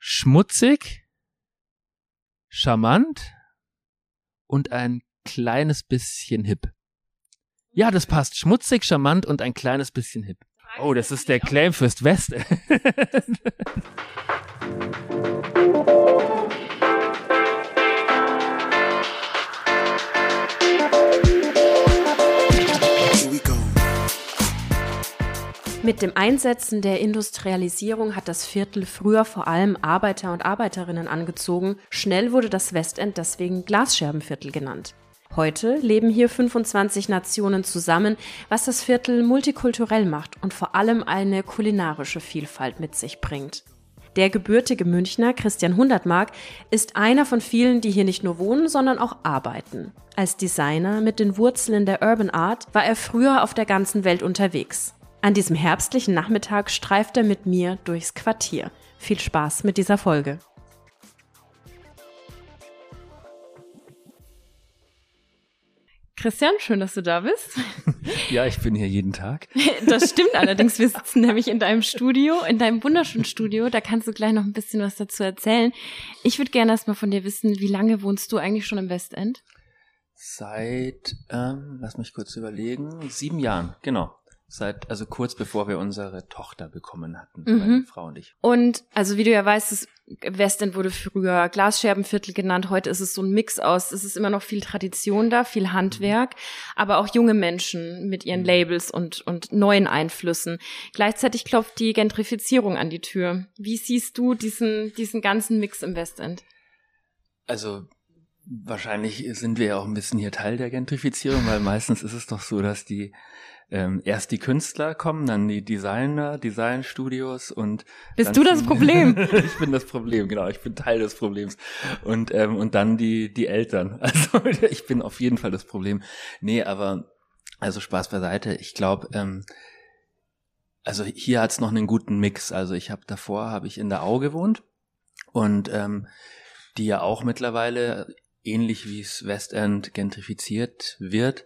schmutzig, charmant und ein kleines bisschen hip. Ja, das passt. Schmutzig, charmant und ein kleines bisschen hip. Oh, das ist der Claim fürs West. Mit dem Einsetzen der Industrialisierung hat das Viertel früher vor allem Arbeiter und Arbeiterinnen angezogen. Schnell wurde das Westend deswegen Glasscherbenviertel genannt. Heute leben hier 25 Nationen zusammen, was das Viertel multikulturell macht und vor allem eine kulinarische Vielfalt mit sich bringt. Der gebürtige Münchner Christian Hundertmark ist einer von vielen, die hier nicht nur wohnen, sondern auch arbeiten. Als Designer mit den Wurzeln der Urban Art war er früher auf der ganzen Welt unterwegs. An diesem herbstlichen Nachmittag streift er mit mir durchs Quartier. Viel Spaß mit dieser Folge. Christian, schön, dass du da bist. Ja, ich bin hier jeden Tag. Das stimmt allerdings. Wir sitzen nämlich in deinem Studio, in deinem wunderschönen Studio. Da kannst du gleich noch ein bisschen was dazu erzählen. Ich würde gerne erstmal von dir wissen, wie lange wohnst du eigentlich schon im Westend? Seit, ähm, lass mich kurz überlegen, sieben Jahren, genau seit, also kurz bevor wir unsere Tochter bekommen hatten, mhm. meine Frau und ich. Und also wie du ja weißt, das Westend wurde früher Glasscherbenviertel genannt, heute ist es so ein Mix aus, es ist immer noch viel Tradition da, viel Handwerk, mhm. aber auch junge Menschen mit ihren mhm. Labels und, und neuen Einflüssen. Gleichzeitig klopft die Gentrifizierung an die Tür. Wie siehst du diesen, diesen ganzen Mix im Westend? Also Wahrscheinlich sind wir ja auch ein bisschen hier Teil der Gentrifizierung, weil meistens ist es doch so, dass die ähm, erst die Künstler kommen, dann die Designer, Designstudios und bist du das Problem? ich bin das Problem, genau, ich bin Teil des Problems und ähm, und dann die die Eltern. Also ich bin auf jeden Fall das Problem. Nee, aber also Spaß beiseite. Ich glaube, ähm, also hier hat's noch einen guten Mix. Also ich habe davor habe ich in der Au gewohnt und ähm, die ja auch mittlerweile ähnlich wie es Westend gentrifiziert wird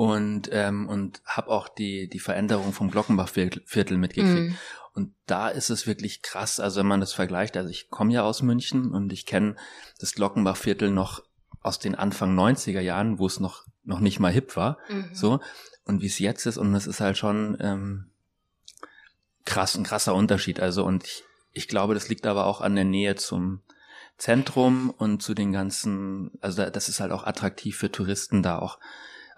und ähm, und habe auch die die Veränderung vom Glockenbachviertel mitgekriegt. Mm. Und da ist es wirklich krass, also wenn man das vergleicht, also ich komme ja aus München und ich kenne das Glockenbachviertel noch aus den Anfang 90er Jahren, wo es noch noch nicht mal hip war, mhm. so und wie es jetzt ist und es ist halt schon ähm, krass ein krasser Unterschied, also und ich, ich glaube, das liegt aber auch an der Nähe zum Zentrum und zu den ganzen, also das ist halt auch attraktiv für Touristen da auch.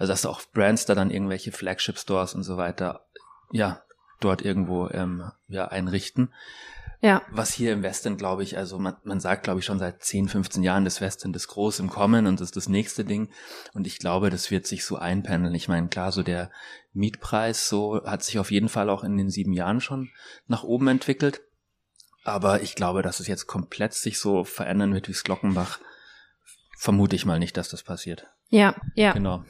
Also dass auch Brands da dann irgendwelche Flagship Stores und so weiter, ja, dort irgendwo ähm, ja, einrichten. Ja. Was hier im Westen, glaube ich, also man, man sagt, glaube ich, schon seit 10, 15 Jahren, das Westen ist groß im Kommen und das ist das nächste Ding. Und ich glaube, das wird sich so einpendeln. Ich meine, klar, so der Mietpreis so hat sich auf jeden Fall auch in den sieben Jahren schon nach oben entwickelt. Aber ich glaube, dass es jetzt komplett sich so verändern wird wie es Glockenbach. Vermute ich mal nicht, dass das passiert. Ja, ja. Genau.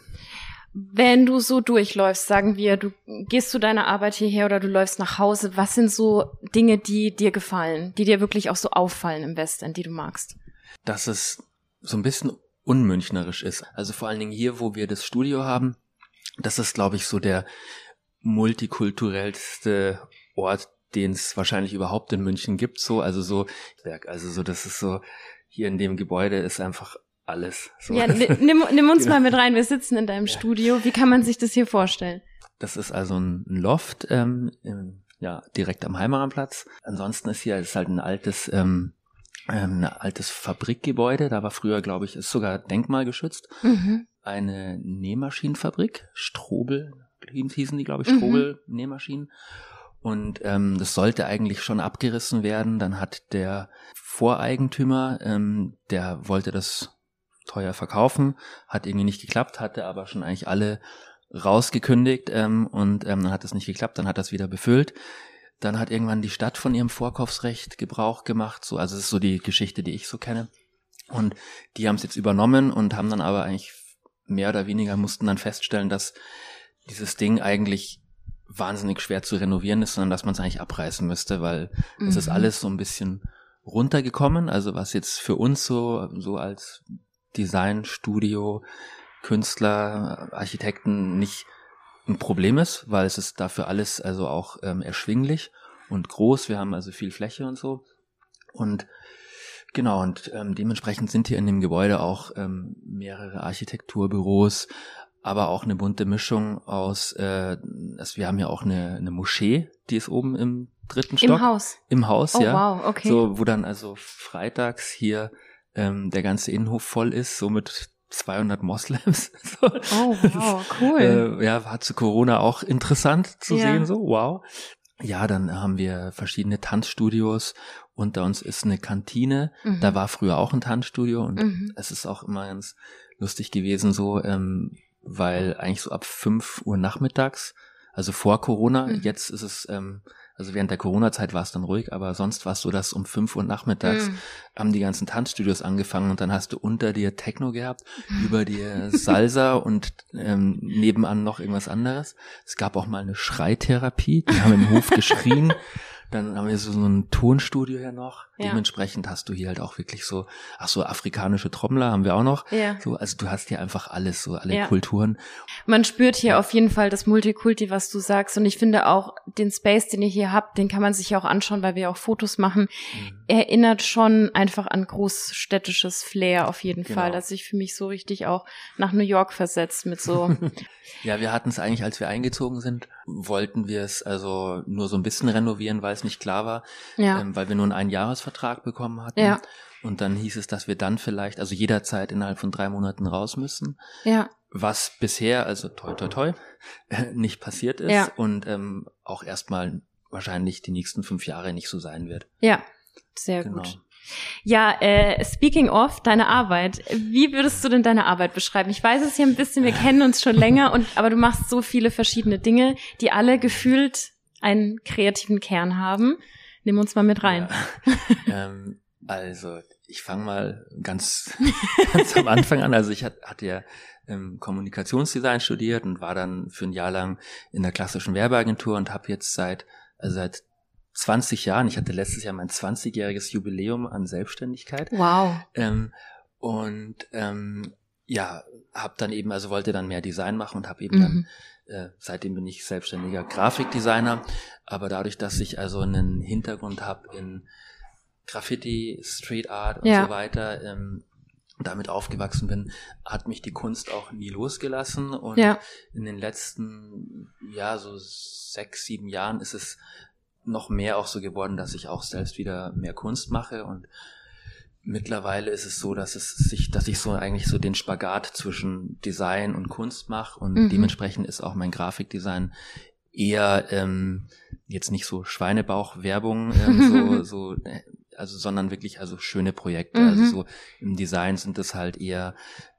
Wenn du so durchläufst, sagen wir, du gehst zu deiner Arbeit hierher oder du läufst nach Hause, was sind so Dinge, die dir gefallen, die dir wirklich auch so auffallen im Westend, die du magst? Dass es so ein bisschen unmünchnerisch ist. Also vor allen Dingen hier, wo wir das Studio haben, das ist, glaube ich, so der multikulturellste Ort, den es wahrscheinlich überhaupt in München gibt, so, also so, also so, das ist so, hier in dem Gebäude ist einfach alles. So. Ja, nimm, nimm uns genau. mal mit rein, wir sitzen in deinem ja. Studio, wie kann man sich das hier vorstellen? Das ist also ein Loft, ähm, im, ja, direkt am Heimaranplatz. Ansonsten ist hier ist halt ein altes, ähm, ähm, ein altes Fabrikgebäude, da war früher, glaube ich, ist sogar denkmalgeschützt. Mhm. Eine Nähmaschinenfabrik, Strobel hießen die, glaube ich, Strobel mhm. Nähmaschinen. Und ähm, das sollte eigentlich schon abgerissen werden. Dann hat der Voreigentümer, ähm, der wollte das teuer verkaufen, hat irgendwie nicht geklappt, hatte aber schon eigentlich alle rausgekündigt ähm, und ähm, dann hat es nicht geklappt, dann hat das wieder befüllt. Dann hat irgendwann die Stadt von ihrem Vorkaufsrecht Gebrauch gemacht, so also es ist so die Geschichte, die ich so kenne. Und die haben es jetzt übernommen und haben dann aber eigentlich mehr oder weniger mussten dann feststellen, dass dieses Ding eigentlich wahnsinnig schwer zu renovieren ist, sondern dass man es eigentlich abreißen müsste, weil mhm. es ist mhm. alles so ein bisschen runtergekommen. Also was jetzt für uns so, so als Designstudio, Künstler, Architekten nicht ein Problem ist, weil es ist dafür alles also auch ähm, erschwinglich und groß. Wir haben also viel Fläche und so. Und genau, und ähm, dementsprechend sind hier in dem Gebäude auch ähm, mehrere Architekturbüros, aber auch eine bunte Mischung aus, äh, also wir haben ja auch eine, eine Moschee, die ist oben im dritten Stock. Im Haus. Im Haus, Oh ja. wow, okay. So, wo dann also freitags hier ähm, der ganze Innenhof voll ist, so mit 200 Moslems. So. Oh wow, cool. Äh, ja, war zu Corona auch interessant zu Ja. sehen, so, wow. Ja, dann haben wir verschiedene Tanzstudios. Unter uns ist eine Kantine. Mhm. Da war früher auch ein Tanzstudio und Mhm. es ist auch immer ganz lustig gewesen, so, ähm, weil eigentlich so ab 5 Uhr nachmittags, also vor Corona, Mhm. jetzt ist es, ähm, also während der Corona-Zeit war es dann ruhig, aber sonst war es so, dass um 5 Uhr nachmittags Mhm. haben die ganzen Tanzstudios angefangen und dann hast du unter dir Techno gehabt, über dir Salsa und ähm, nebenan noch irgendwas anderes. Es gab auch mal eine Schreitherapie, die haben im Hof geschrien. Dann haben wir so, so ein Tonstudio hier noch. Ja. Dementsprechend hast du hier halt auch wirklich so, ach so, afrikanische Trommler haben wir auch noch. Ja. So, also du hast hier einfach alles, so alle Ja. Kulturen. Man spürt hier auf jeden Fall das Multikulti, was du sagst. Und ich finde auch den Space, den ihr hier habt, den kann man sich ja auch anschauen, weil wir auch Fotos machen. Mhm. Erinnert schon einfach an großstädtisches Flair auf jeden Genau. Fall. Also ich fühle mich so richtig auch nach New York versetzt mit so. Ja, wir hatten es eigentlich, als wir eingezogen sind, wollten wir es also nur so ein bisschen renovieren, weil es nicht klar war, ja. ähm, weil wir nur einen Einjahresvertrag bekommen hatten. Ja. Und dann hieß es, dass wir dann vielleicht, also jederzeit innerhalb von drei Monaten raus müssen. ja. Was bisher, also toi toi toi, nicht passiert ist Ja. und ähm, auch erstmal wahrscheinlich die nächsten fünf Jahre nicht so sein wird. Ja. Sehr Genau. gut. Ja, äh, speaking of deine Arbeit, wie würdest du denn deine Arbeit beschreiben? Ich weiß es ja ein bisschen, wir kennen uns schon länger, und aber du machst so viele verschiedene Dinge, die alle gefühlt einen kreativen Kern haben. Nimm uns mal mit rein. Ja. ähm, also, ich fange mal ganz, ganz am Anfang an. Also ich hat, hatte ja ähm, Kommunikationsdesign studiert und war dann für ein Jahr lang in der klassischen Werbeagentur und habe jetzt seit, also seit 20 Jahren, ich hatte letztes Jahr mein 20-jähriges Jubiläum an Selbstständigkeit. Wow. Ähm, und ähm, ja, habe dann eben, also wollte dann mehr Design machen und habe eben dann Mhm. äh, seitdem bin ich selbstständiger Grafikdesigner, aber dadurch, dass ich also einen Hintergrund habe in Graffiti, Street Art und Ja. so weiter, ähm, damit aufgewachsen bin, hat mich die Kunst auch nie losgelassen und Ja. in den letzten, ja, so sechs, sieben Jahren ist es noch mehr auch so geworden, dass ich auch selbst wieder mehr Kunst mache und mittlerweile ist es so, dass es sich, dass ich so eigentlich so den Spagat zwischen Design und Kunst mache und Mhm. dementsprechend ist auch mein Grafikdesign eher ähm, jetzt nicht so Schweinebauch-Werbung, ähm, so, so, äh, also sondern wirklich also schöne Projekte. Mhm. Also so im Design sind es halt eher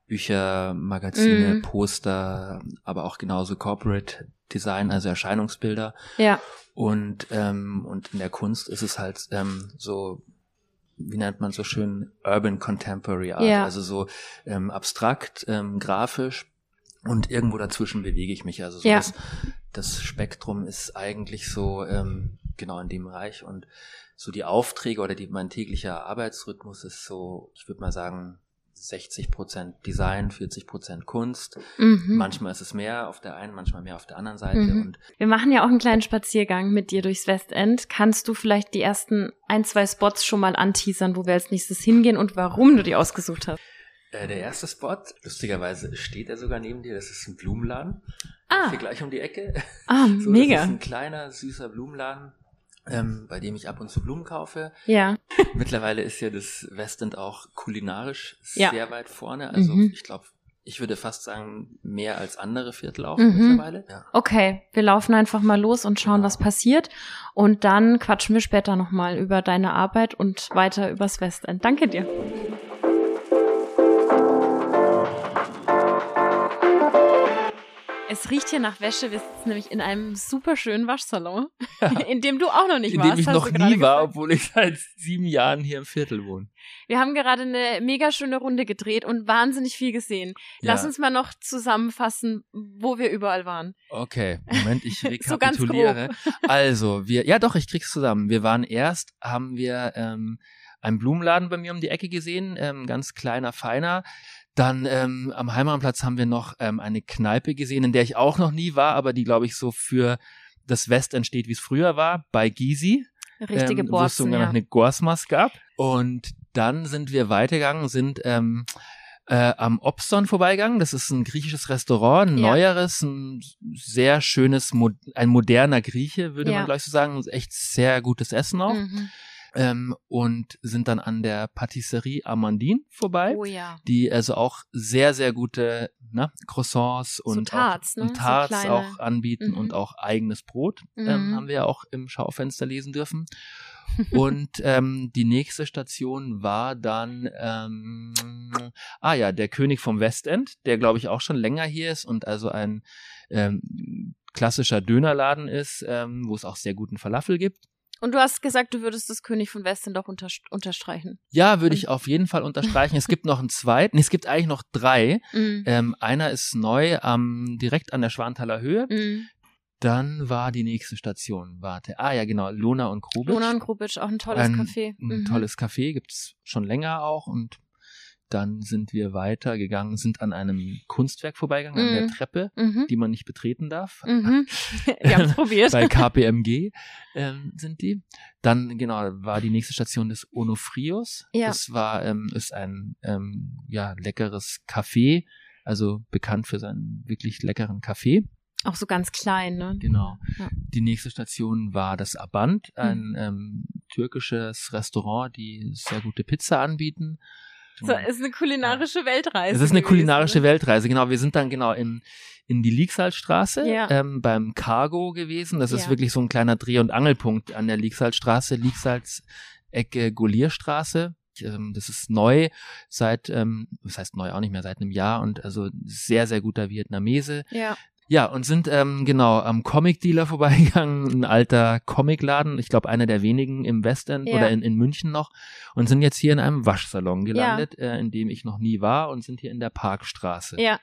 Bücher, Magazine, Mhm. Poster, aber auch genauso Corporate Design, also Erscheinungsbilder. Ja. Und, ähm, und in der Kunst ist es halt ähm, so, wie nennt man so schön, Urban Contemporary Art, Ja. also so ähm, abstrakt, ähm, grafisch und irgendwo dazwischen bewege ich mich. Also so Ja. das, das Spektrum ist eigentlich so ähm, genau in dem Bereich und so die Aufträge oder die, mein täglicher Arbeitsrhythmus ist so, ich würde mal sagen, 60 Prozent Design, 40 Prozent Kunst. Mhm. Manchmal ist es mehr auf der einen, manchmal mehr auf der anderen Seite. Mhm. Und Wir machen ja auch einen kleinen Spaziergang mit dir durchs Westend. Kannst du vielleicht die ersten ein, zwei Spots schon mal anteasern, wo wir als nächstes hingehen und warum du die ausgesucht hast? Äh, der erste Spot, lustigerweise steht er sogar neben dir, das ist ein Blumenladen. Ah, Hier gleich um die Ecke. ah So, Das ist mega. ein kleiner, süßer Blumenladen, ähm, bei dem ich ab und zu Blumen kaufe. Ja. Mittlerweile ist ja das Westend auch kulinarisch Ja. sehr weit vorne. Also Mhm. ich glaube, ich würde fast sagen, mehr als andere Viertel auch Mhm. mittlerweile. Ja. Okay, wir laufen einfach mal los und schauen, Genau. was passiert. Und dann quatschen wir später nochmal über deine Arbeit und weiter übers Westend. Danke dir. Es riecht hier nach Wäsche. Wir sitzen nämlich in einem super schönen Waschsalon, in dem du auch noch nicht In warst. dem ich noch nie war, gesagt. obwohl ich seit sieben Jahren hier im Viertel wohne. Wir haben gerade eine mega schöne Runde gedreht und wahnsinnig viel gesehen. Lass Ja. uns mal noch zusammenfassen, wo wir überall waren. Okay, Moment, ich So rekapituliere. also, wir, ja doch, ich krieg's zusammen. Wir waren erst, haben wir ähm, einen Blumenladen bei mir um die Ecke gesehen, ähm, ganz kleiner, feiner. Dann ähm, am Heimatplatz haben wir noch ähm, eine Kneipe gesehen, in der ich auch noch nie war, aber die, glaube ich, so für das West entsteht, wie es früher war, bei Gysi. Richtige ähm, wo es sogar ja. noch eine Gorsmas gab. Und dann sind wir weitergegangen, sind ähm, äh, am Obston vorbeigegangen. Das ist ein griechisches Restaurant, ein Ja. neueres, ein sehr schönes, ein moderner Grieche, würde Ja. man gleich so sagen. Echt sehr gutes Essen auch. Mhm. Ähm, und sind dann an der Patisserie Amandine vorbei Oh ja. die also auch sehr, sehr gute ne, Croissants und Tarts, auch, ne? So Tarts kleine. auch anbieten Mhm. und auch eigenes Brot ähm, Mhm. haben wir ja auch im Schaufenster lesen dürfen. und ähm, die nächste Station war dann, ähm, ah ja, der König vom Westend, der glaube ich auch schon länger hier ist und also ein ähm, klassischer Dönerladen ist, ähm, wo es auch sehr guten Falafel gibt. Und du hast gesagt, du würdest das König von Westen doch unter, unterstreichen. Ja, würde ich auf jeden Fall unterstreichen. Es gibt noch einen zweiten, nee, es gibt eigentlich noch drei. Mhm. Ähm, einer ist neu am direkt an der Schwanthaler Höhe. Mhm. Dann war die nächste Station. Warte. Ah ja, genau. Lona und Krubitsch. Lona und Grubitsch, auch ein tolles ein, Café. Ein Mhm. tolles Café gibt's schon länger auch. Und dann sind wir weitergegangen, sind an einem Kunstwerk vorbeigegangen, an der Mhm. Treppe, Mhm. die man nicht betreten darf. Mhm. Wir haben es probiert. Bei KPMG ähm, sind die. Dann, genau, war die nächste Station des Onofrios. Ja. Das war, ähm, ist ein ähm, ja, leckeres Café, also bekannt für seinen wirklich leckeren Kaffee. Auch so ganz klein, ne? Genau. Ja. Die nächste Station war das Abant, ein ähm, türkisches Restaurant, die sehr gute Pizza anbieten. So, ist eine kulinarische Weltreise. Es ist eine gewesen, kulinarische ne? Weltreise, genau. Wir sind dann genau in, in die Liegsalstraße Ja. ähm, beim Cargo gewesen. Das ist Ja. wirklich so ein kleiner Dreh- und Angelpunkt an der Liegsalstraße, Liegsalz-Ecke Golierstraße. Ähm, das ist neu seit, ähm, das heißt neu auch nicht mehr, seit einem Jahr und also sehr, sehr guter Vietnamese. Ja. Ja, und sind ähm, genau am Comic-Dealer vorbeigegangen, ein alter Comicladen, ich glaube einer der wenigen im Westend Ja. oder in, in München noch und sind jetzt hier in einem Waschsalon gelandet, äh, in dem ich noch nie war und sind hier in der Parkstraße. Ja.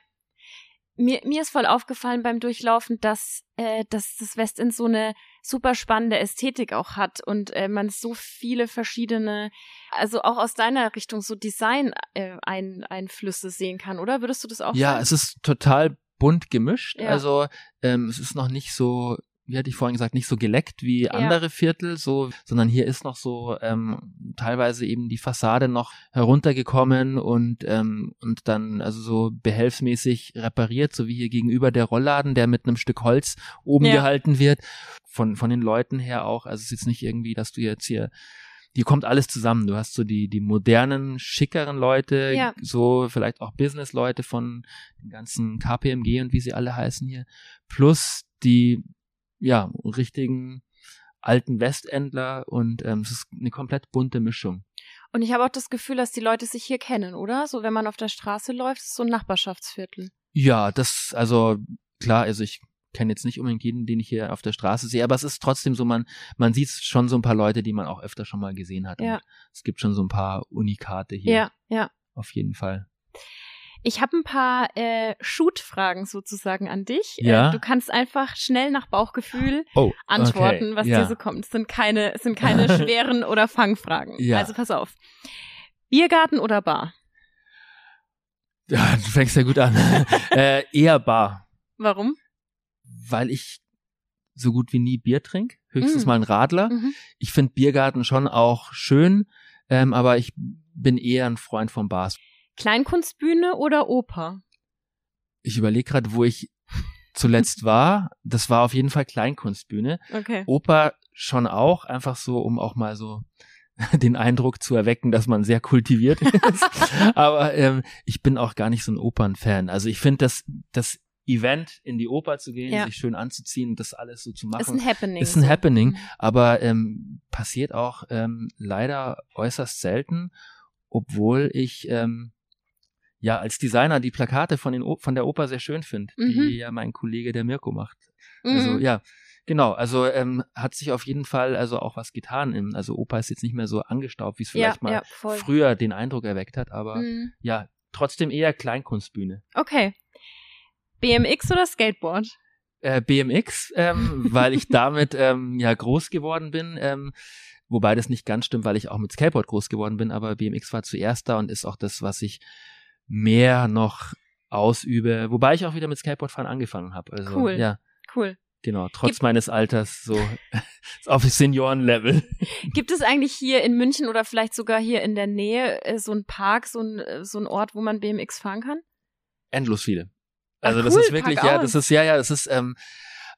Mir, mir ist voll aufgefallen beim Durchlaufen, dass, äh, dass das Westend so eine super spannende Ästhetik auch hat und äh, man so viele verschiedene, also auch aus deiner Richtung so Design-Einflüsse sehen kann, oder? Würdest du das auch Ja, sagen? es ist total bunt gemischt. Ja. Also ähm, es ist noch nicht so, wie hatte ich vorhin gesagt, nicht so geleckt wie andere Viertel, so, sondern hier ist noch so ähm, teilweise eben die Fassade noch heruntergekommen und ähm, und dann also so behelfsmäßig repariert, so wie hier gegenüber der Rollladen, der mit einem Stück Holz oben Ja. gehalten wird. Von von den Leuten her auch. Also es ist jetzt nicht irgendwie, dass du jetzt hier hier kommt alles zusammen. Du hast so die, die modernen, schickeren Leute, Ja. so vielleicht auch Business-Leute von den ganzen KPMG und wie sie alle heißen hier, plus die, ja, richtigen alten Westendler und ähm, es ist eine komplett bunte Mischung. Und ich habe auch das Gefühl, dass die Leute sich hier kennen, oder? So, wenn man auf der Straße läuft, ist so ein Nachbarschaftsviertel. Ja, das, also klar, also ich kenne jetzt nicht unbedingt jeden, den ich hier auf der Straße sehe, aber es ist trotzdem so, man, man sieht schon so ein paar Leute, die man auch öfter schon mal gesehen hat. Ja. Und es gibt schon so ein paar Unikate hier. Ja, ja. Auf jeden Fall. Ich habe ein paar äh, Shoot-Fragen sozusagen an dich. Ja. Äh, du kannst einfach schnell nach Bauchgefühl Oh, antworten, okay. was ja. dir so kommt. Es sind keine, es sind keine schweren oder Fangfragen. Ja. Also pass auf. Biergarten oder Bar? Ja, du fängst ja gut an. äh, eher Bar, Warum? Weil ich so gut wie nie Bier trinke. Höchstens Mm. mal ein Radler. Mhm. Ich finde Biergarten schon auch schön, ähm, aber ich bin eher ein Freund von Bars. Kleinkunstbühne oder Oper? Ich überlege gerade, wo ich zuletzt war. Das war auf jeden Fall Kleinkunstbühne. Okay. Oper schon auch, einfach so, um auch mal so den Eindruck zu erwecken, dass man sehr kultiviert ist. Aber ähm, ich bin auch gar nicht so ein Opernfan. Also ich finde das, das Event, in die Oper zu gehen, Ja. sich schön anzuziehen und das alles so zu machen, Ist ein Happening. ist ein so. Happening. Mhm. Aber ähm, passiert auch ähm, leider äußerst selten, obwohl ich ähm, ja als Designer die Plakate von, den o von der Oper sehr schön finde, Mhm. die ja mein Kollege der Mirko macht. Also Mhm. ja, genau. Also ähm, hat sich auf jeden Fall also auch was getan. Im, also Oper ist jetzt nicht mehr so angestaubt, wie es ja, vielleicht mal ja, früher den Eindruck erweckt hat. Aber Mhm. ja, trotzdem eher Kleinkunstbühne. Okay. BMX oder Skateboard? Äh, BMX, ähm, weil ich damit ähm, ja groß geworden bin. Ähm, wobei das nicht ganz stimmt, weil ich auch mit Skateboard groß geworden bin. Aber BMX war zuerst da und ist auch das, was ich mehr noch ausübe. Wobei ich auch wieder mit Skateboardfahren angefangen habe. Also, Cool. Ja. Cool. Genau, trotz Gibt, meines Alters so auf Seniorenlevel. Gibt es eigentlich hier in München oder vielleicht sogar hier in der Nähe äh, so ein Park, so ein, äh, so ein Ort, wo man BMX fahren kann? Endlos viele. Also Ach, cool, das ist wirklich, ja, das ist, ja, ja, das ist, ähm,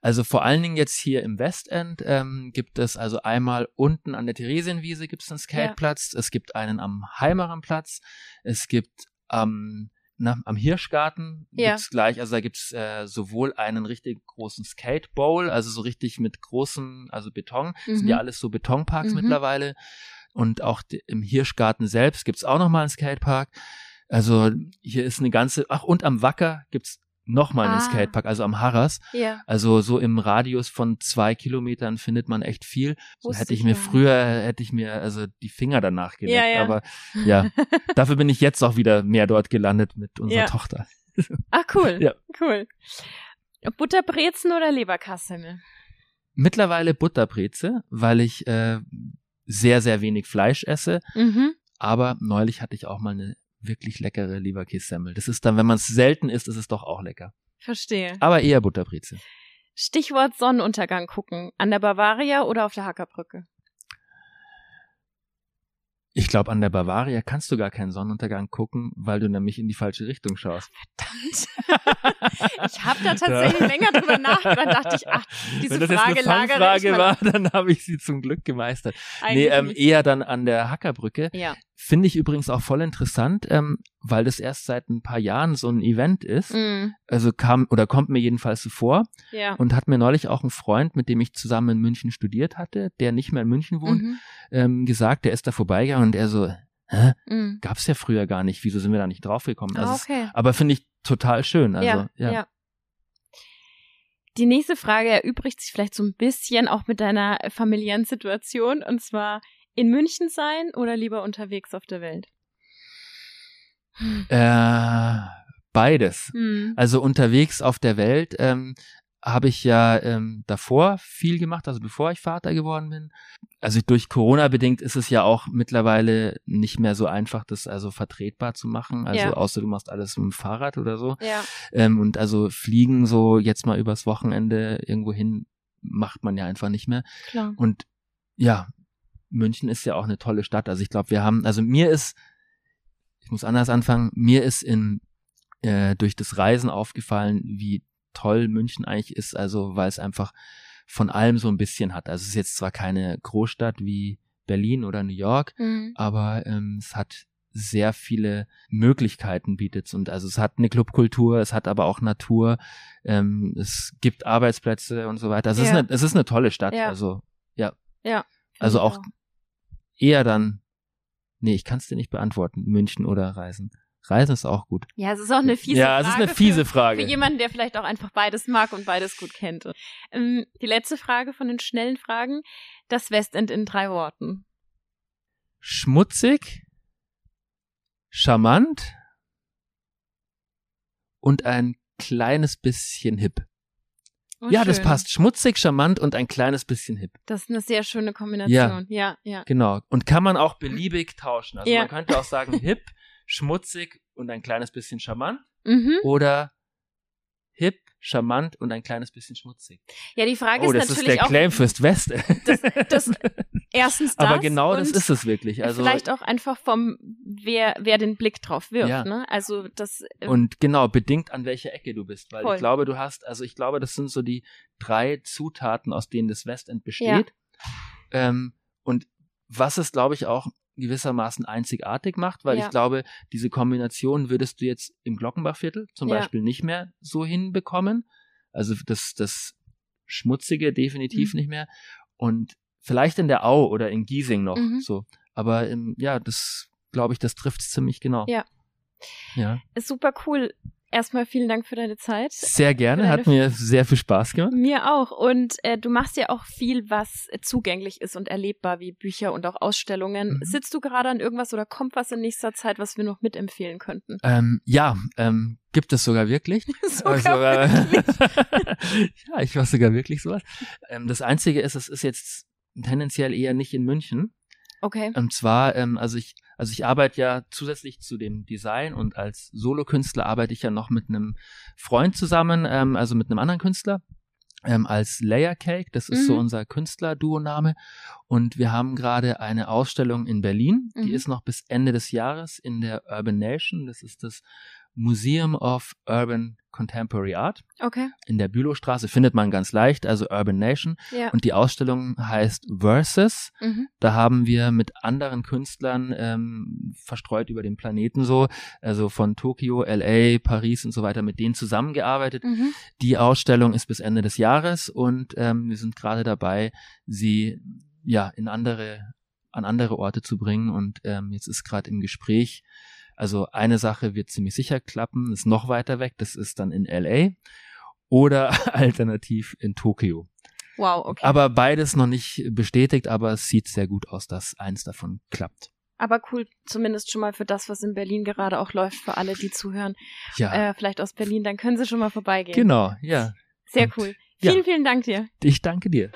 also vor allen Dingen jetzt hier im Westend ähm, gibt es also einmal unten an der Theresienwiese gibt es einen Skateplatz, ja. es gibt einen am Heimerenplatz, es gibt am na, am Hirschgarten ja. gibt's gleich, also da gibt's äh, sowohl einen richtig großen Skate Bowl, also so richtig mit großen, also Beton, mhm. sind ja alles so Betonparks mhm. mittlerweile. Und auch im Hirschgarten selbst gibt's auch nochmal einen Skatepark. Also hier ist eine ganze, ach und am Wacker gibt's nochmal einen ah. Skatepark, also am Harras. Ja. Also so im Radius von zwei Kilometern findet man echt viel. So hätte ich mir ja. früher, hätte ich mir also die Finger danach gelegt. Ja, ja. Aber ja, dafür bin ich jetzt auch wieder mehr dort gelandet mit unserer Tochter. Ach cool, ja. cool. Butterbrezen oder Leberkassemmel? Mittlerweile Butterbreze, weil ich äh, sehr, sehr wenig Fleisch esse. Mhm. Aber neulich hatte ich auch mal eine wirklich leckere Leberkässemmel. Das ist dann, wenn man es selten isst, ist es doch auch lecker. Verstehe. Aber eher Butterbreze. Stichwort Sonnenuntergang gucken. An der Bavaria oder auf der Hackerbrücke? Ich glaube, an der Bavaria kannst du gar keinen Sonnenuntergang gucken, weil du nämlich in die falsche Richtung schaust. Verdammt. ich habe da tatsächlich ja. länger drüber nachgedacht. dachte ich, ach, diese Wenn das Frage jetzt eine Frage war, dann habe ich sie zum Glück gemeistert. Eigentlich nee, ähm, eher dann an der Hackerbrücke. Ja. Finde ich übrigens auch voll interessant, ähm, weil das erst seit ein paar Jahren so ein Event ist. Mm. Also kam oder kommt mir jedenfalls so vor. Ja. Und hat mir neulich auch ein Freund, mit dem ich zusammen in München studiert hatte, der nicht mehr in München wohnt, mhm. ähm, gesagt, der ist da vorbeigegangen und er so, hä? Mm. Gab's ja früher gar nicht. Wieso sind wir da nicht draufgekommen? Also okay. es, aber finde ich total schön. Also, ja, ja. ja. Die nächste Frage erübrigt sich vielleicht so ein bisschen auch mit deiner familiären Situation. Und zwar, in München sein oder lieber unterwegs auf der Welt? Äh, beides. Hm. Also unterwegs auf der Welt ähm, habe ich ja ähm, davor viel gemacht, also bevor ich Vater geworden bin. Also durch Corona bedingt ist es ja auch mittlerweile nicht mehr so einfach, das also vertretbar zu machen. Also ja. außer du machst alles mit dem Fahrrad oder so. Ja. Ähm, und also fliegen so jetzt mal übers Wochenende irgendwo hin macht man ja einfach nicht mehr. Klar. Und ja, München ist ja auch eine tolle Stadt. Also ich glaube, wir haben, also mir ist, ich muss anders anfangen, mir ist in äh, durch das Reisen aufgefallen, wie toll München eigentlich ist, also weil es einfach von allem so ein bisschen hat. Also es ist jetzt zwar keine Großstadt wie Berlin oder New York, mhm. aber ähm, es hat sehr viele Möglichkeiten bietet und also es hat eine Clubkultur, es hat aber auch Natur, ähm, es gibt Arbeitsplätze und so weiter. Also ja. es, ist eine, es ist eine tolle Stadt. Ja. Also ja. Ja. Also auch eher dann, nee, ich kann es dir nicht beantworten, München oder Reisen. Reisen ist auch gut. Ja, es ist auch eine fiese ja, Frage. Ja, es ist eine fiese Frage. Für, für, jemanden, der vielleicht auch einfach beides mag und beides gut kennt. Ähm, die letzte Frage von den schnellen Fragen. Das Westend in drei Worten. Schmutzig, charmant und ein kleines bisschen hip. Oh, ja, schön. das passt. Schmutzig, charmant und ein kleines bisschen hip. Das ist eine sehr schöne Kombination. Ja, ja. ja. Genau. Und kann man auch beliebig tauschen. Also ja. man könnte auch sagen hip, schmutzig und ein kleines bisschen charmant. Mhm. Oder hip, charmant und ein kleines bisschen schmutzig. Ja, die Frage oh, ist natürlich auch. Das ist der Claim fürs West. Das, das, erstens das. Aber genau das ist es wirklich. Also vielleicht auch einfach vom, wer, wer den Blick drauf wirft. Ja. Ne? Also das. Äh, und genau bedingt an welcher Ecke du bist, weil voll. ich glaube, du hast, also ich glaube, das sind so die drei Zutaten, aus denen das Westend besteht. Ja. Ähm, und was es, glaube ich, auch gewissermaßen einzigartig macht, weil ja. ich glaube, diese Kombination würdest du jetzt im Glockenbachviertel zum ja. Beispiel nicht mehr so hinbekommen. Also das, das Schmutzige definitiv mhm. nicht mehr. Und vielleicht in der Au oder in Giesing noch mhm. so. Aber ähm, ja, das glaube ich, das trifft es ziemlich genau. Ja. Ja. Ist super cool. Erstmal vielen Dank für deine Zeit. Sehr gerne, hat mir sehr viel Spaß gemacht. Mir auch. Und äh, du machst ja auch viel, was zugänglich ist und erlebbar, wie Bücher und auch Ausstellungen. Mhm. Sitzt du gerade an irgendwas oder kommt was in nächster Zeit, was wir noch mitempfehlen könnten? Ähm, ja, ähm, gibt es sogar wirklich. sogar also, äh, wirklich? ja, ich weiß sogar wirklich sowas. Ähm, das Einzige ist, es ist jetzt tendenziell eher nicht in München. Okay. Und zwar, ähm, also ich, also ich arbeite ja zusätzlich zu dem Design und als Solokünstler arbeite ich ja noch mit einem Freund zusammen, ähm, also mit einem anderen Künstler. ähm, als Layer Cake. Das ist Mhm. so unser Künstlerduo-Name. Und wir haben gerade eine Ausstellung in Berlin. Die Mhm. ist noch bis Ende des Jahres in der Urban Nation. Das ist das Museum of Urban Contemporary Art Okay. in der Bülowstraße. Findet man ganz leicht, also Urban Nation. Ja. Und die Ausstellung heißt Versus. Mhm. Da haben wir mit anderen Künstlern ähm, verstreut über den Planeten so, also von Tokio, LA, Paris und so weiter, mit denen zusammengearbeitet. Mhm. Die Ausstellung ist bis Ende des Jahres und ähm, wir sind gerade dabei, sie ja in andere an andere Orte zu bringen und ähm, jetzt ist gerade im Gespräch. Also eine Sache wird ziemlich sicher klappen, ist noch weiter weg, das ist dann in LA oder alternativ in Tokio. Wow, okay. Aber beides noch nicht bestätigt, aber es sieht sehr gut aus, dass eins davon klappt. Aber cool, zumindest schon mal für das, was in Berlin gerade auch läuft, für alle, die zuhören. Ja, Äh, vielleicht aus Berlin, dann können sie schon mal vorbeigehen. genau, ja. Sehr Und- cool. ja. Vielen, vielen Dank dir. Ich danke dir.